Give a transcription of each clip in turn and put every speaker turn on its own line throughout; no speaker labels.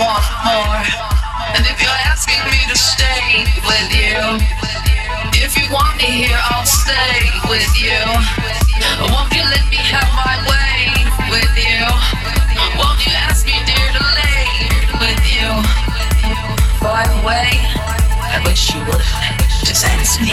want
more. And if you're asking me to stay with you, if you want me here, I'll stay with you. Won't you let me have my way with you? Won't you ask me, dear, to lay with you? By the way, I wish you would just ask me,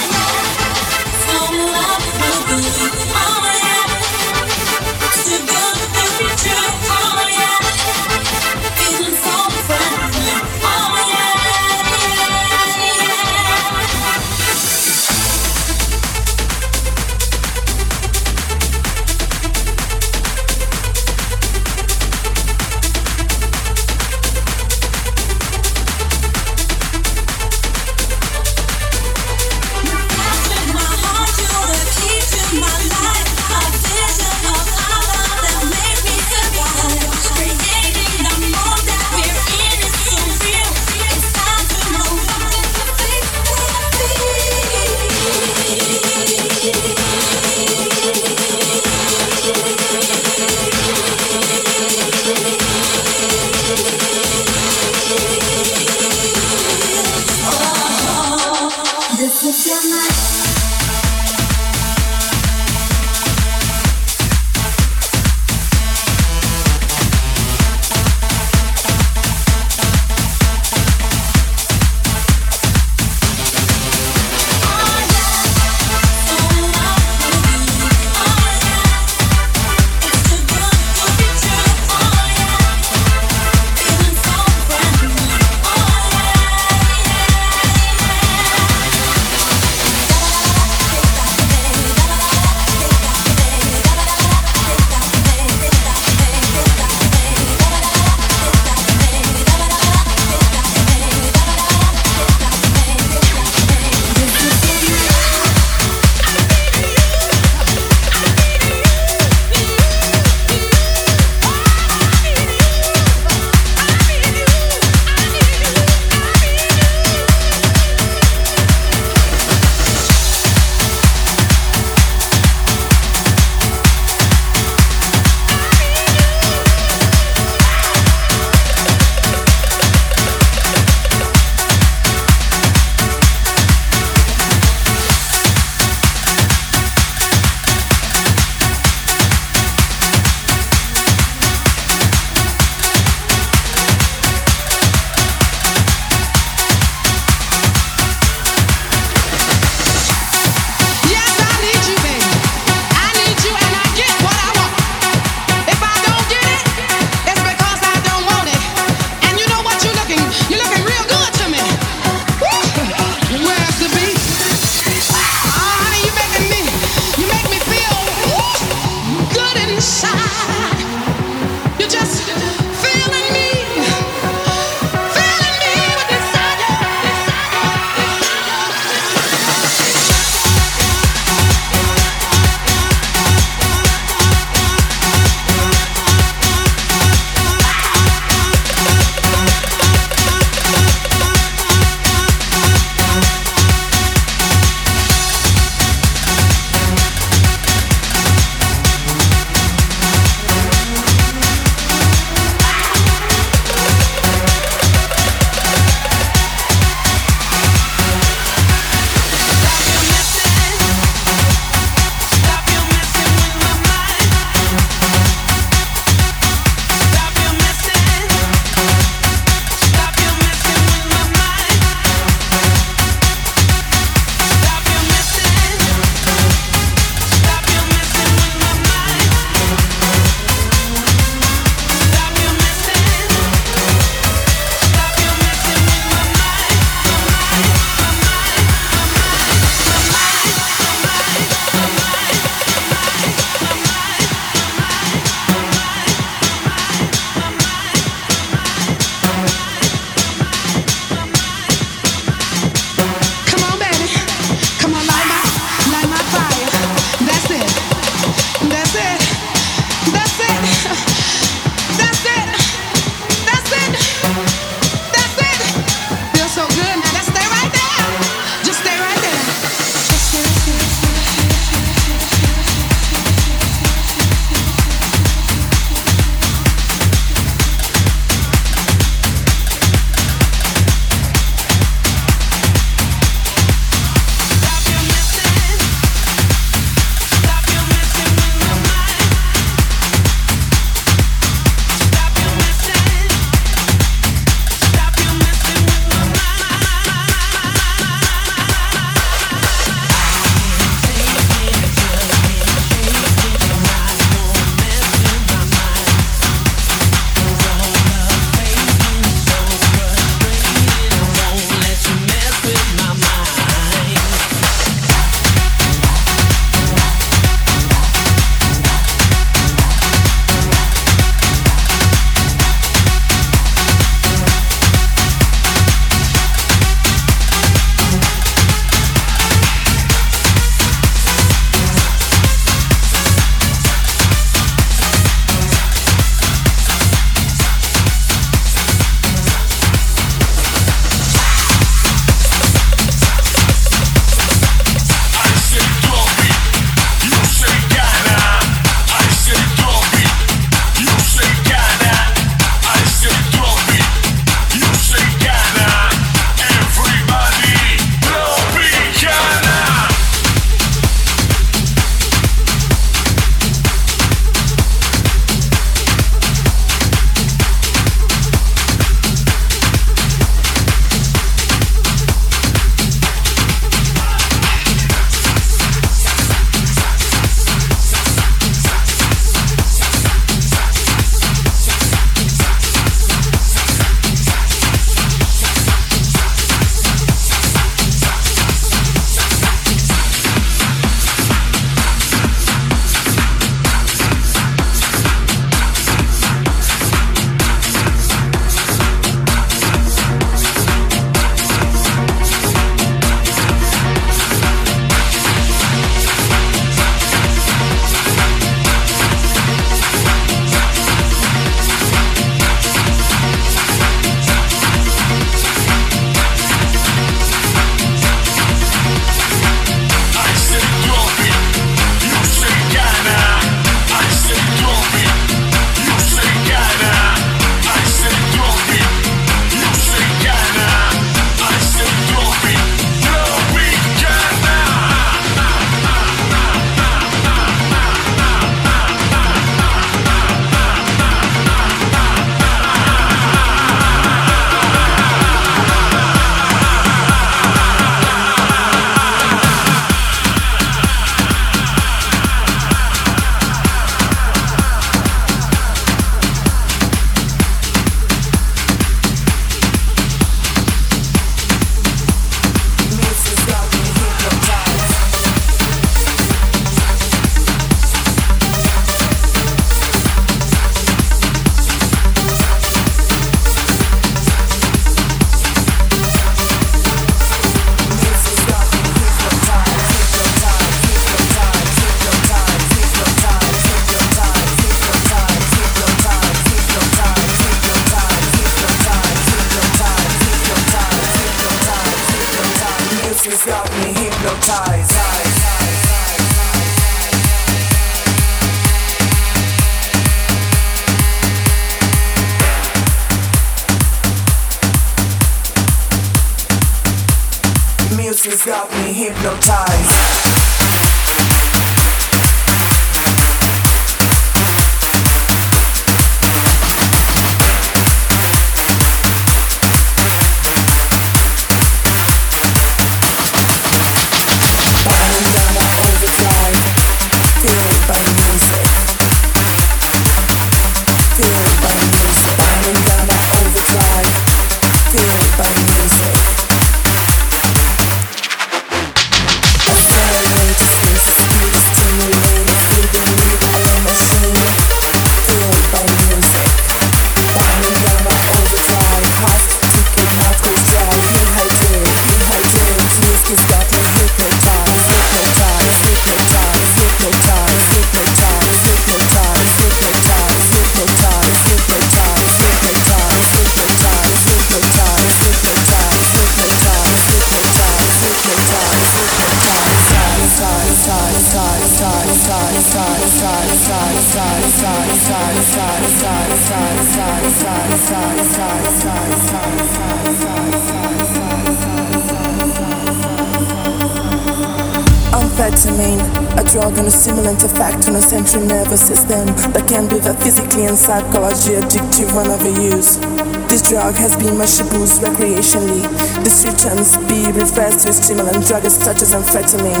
Amphetamine, a drug and a stimulant effect on a
central nervous system that can be the physically and psychologically addictive when overused. This drug has been much abused recreationally. This returns be refers to a stimulant drug such as amphetamine.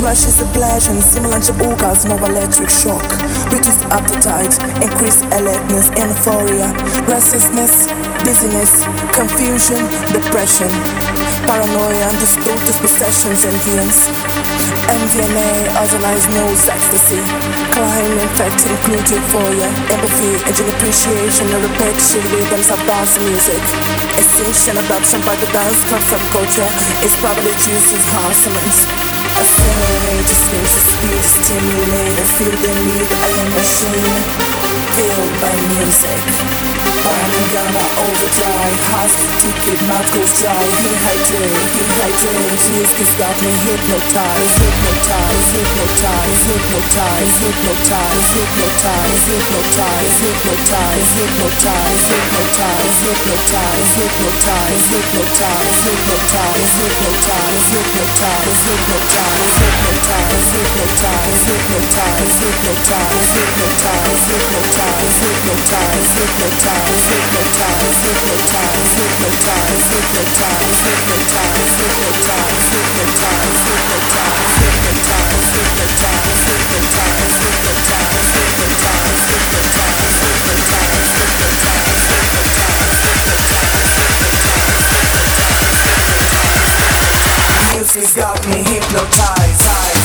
Rush is a pleasure similar to orgasm or electric shock. Reduced appetite, increased alertness, euphoria, restlessness, dizziness, confusion, depression, paranoia, and distorted perceptions and feelings. MDMA, idolize most ecstasy. Crime, infecting, for ya. empathy, and an appreciation, and repetition, rhythms of dance music. Extinction, adoption by the dance club culture is probably juices consonants. I feel outrageous, music, stimulate, I feel the need, I am machine. Killed by music Firing gamma overdrive Prostituted knuckles dry He hiking, he hiking Music got me hypnotized Hypnotized, hypnotized, hypnotized Hypnotized, hypnotized, hypnotized Hypnotized, hypnotized, hypnotized Hypnotized, hypnotized, hypnotized Hypnotized, hypnotized, hypnotized Hypnotized, hypnotized, hypnotized Hypnotized, hypnotized, hypnotized Hypnotized, hypnotized hypnotized hypnotize, hypnotize, hypnotize, hypnotize, hypnotize, hypnotize, hypnotize, hypnotize, hypnotize, hypnotize, hypnotize, hypnotize, hypnotize, hypnotize, hypnotize, hypnotize, Music's got me hypnotized.